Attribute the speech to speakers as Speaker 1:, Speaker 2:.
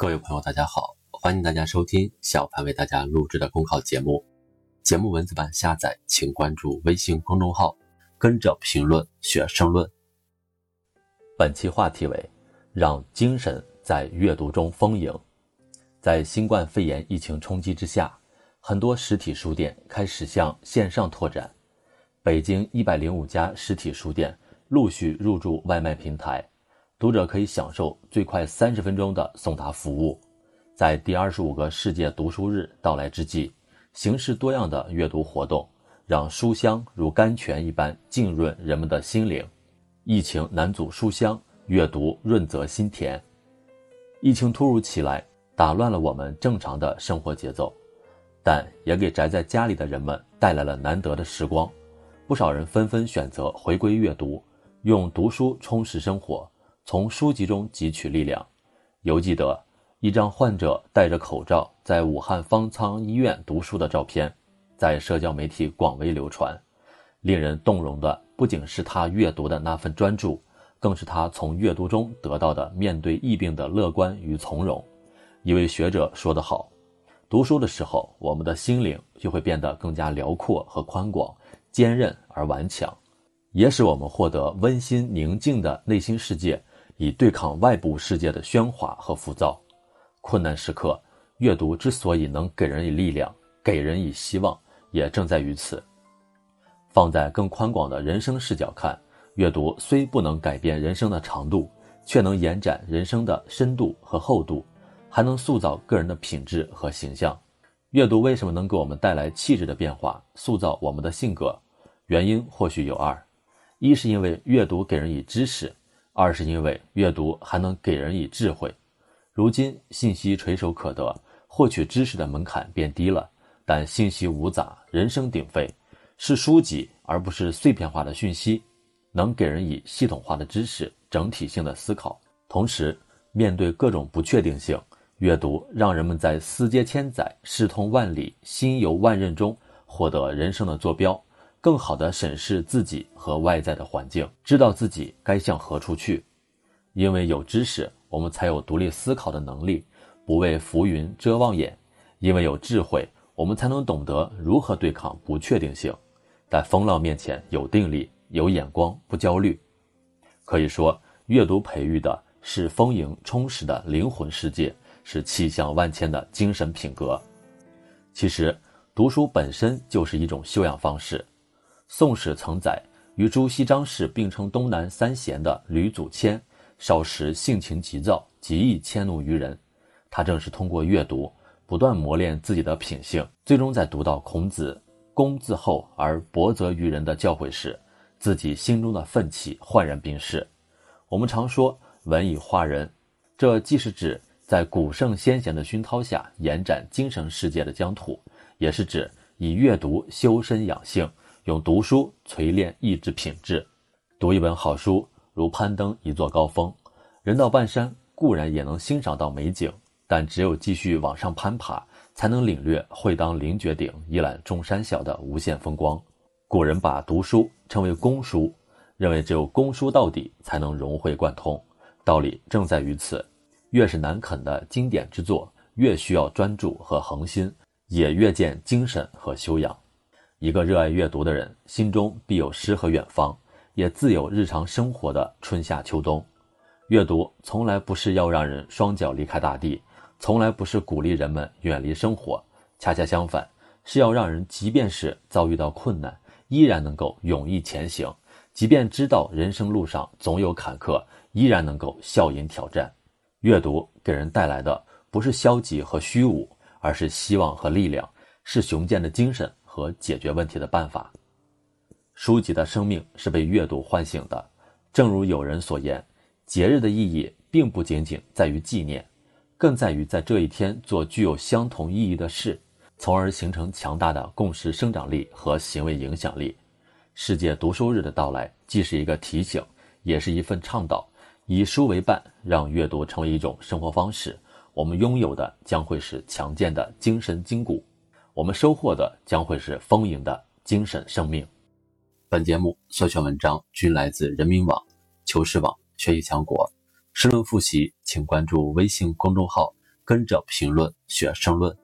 Speaker 1: 各位朋友，大家好，欢迎大家收听小潘为大家录制的公考节目。节目文字版下载，请关注微信公众号，跟着评论学申论。本期话题为：让精神在阅读中丰盈。在新冠肺炎疫情冲击之下，很多实体书店开始向线上拓展。北京一百零五家实体书店陆续入驻外卖平台。读者可以享受最快三十分钟的送达服务。在第二十五个世界读书日到来之际，形式多样的阅读活动让书香如甘泉一般浸润人们的心灵。疫情难阻书香，阅读润泽心田。疫情突如其来，打乱了我们正常的生活节奏，但也给宅在家里的人们带来了难得的时光。不少人纷纷选择回归阅读，用读书充实生活。从书籍中汲取力量。犹记得一张患者戴着口罩在武汉方舱医院读书的照片，在社交媒体广为流传。令人动容的不仅是他阅读的那份专注，更是他从阅读中得到的面对疫病的乐观与从容。一位学者说得好：“读书的时候，我们的心灵就会变得更加辽阔和宽广，坚韧而顽强，也使我们获得温馨宁静的内心世界。”以对抗外部世界的喧哗和浮躁，困难时刻，阅读之所以能给人以力量，给人以希望，也正在于此。放在更宽广的人生视角看，阅读虽不能改变人生的长度，却能延展人生的深度和厚度，还能塑造个人的品质和形象。阅读为什么能给我们带来气质的变化，塑造我们的性格？原因或许有二：一是因为阅读给人以知识。二是因为阅读还能给人以智慧。如今信息垂手可得，获取知识的门槛变低了，但信息无杂，人声鼎沸，是书籍而不是碎片化的讯息，能给人以系统化的知识、整体性的思考。同时，面对各种不确定性，阅读让人们在思接千载、事通万里、心游万仞中获得人生的坐标。更好地审视自己和外在的环境，知道自己该向何处去。因为有知识，我们才有独立思考的能力，不为浮云遮望眼；因为有智慧，我们才能懂得如何对抗不确定性，在风浪面前有定力、有眼光，不焦虑。可以说，阅读培育的是丰盈充实的灵魂世界，是气象万千的精神品格。其实，读书本身就是一种修养方式。《宋史》曾载，与朱熹、张氏并称东南三贤的吕祖谦，少时性情急躁，极易迁怒于人。他正是通过阅读，不断磨练自己的品性，最终在读到孔子“公自厚而薄责于人”的教诲时，自己心中的愤气焕然冰释。我们常说“文以化人”，这既是指在古圣先贤的熏陶下延展精神世界的疆土，也是指以阅读修身养性。用读书锤炼意志品质，读一本好书如攀登一座高峰。人到半山固然也能欣赏到美景，但只有继续往上攀爬，才能领略“会当凌绝顶，一览众山小”的无限风光。古人把读书称为公书，认为只有公书到底，才能融会贯通。道理正在于此，越是难啃的经典之作，越需要专注和恒心，也越见精神和修养。一个热爱阅读的人，心中必有诗和远方，也自有日常生活的春夏秋冬。阅读从来不是要让人双脚离开大地，从来不是鼓励人们远离生活，恰恰相反，是要让人即便是遭遇到困难，依然能够勇毅前行；即便知道人生路上总有坎坷，依然能够笑迎挑战。阅读给人带来的不是消极和虚无，而是希望和力量，是雄健的精神。和解决问题的办法。书籍的生命是被阅读唤醒的，正如有人所言，节日的意义并不仅仅在于纪念，更在于在这一天做具有相同意义的事，从而形成强大的共识生长力和行为影响力。世界读书日的到来，既是一个提醒，也是一份倡导。以书为伴，让阅读成为一种生活方式，我们拥有的将会是强健的精神筋骨。我们收获的将会是丰盈的精神生命。本节目所选文章均来自人民网、求是网、学习强国。申论复习，请关注微信公众号跟着评论学申论。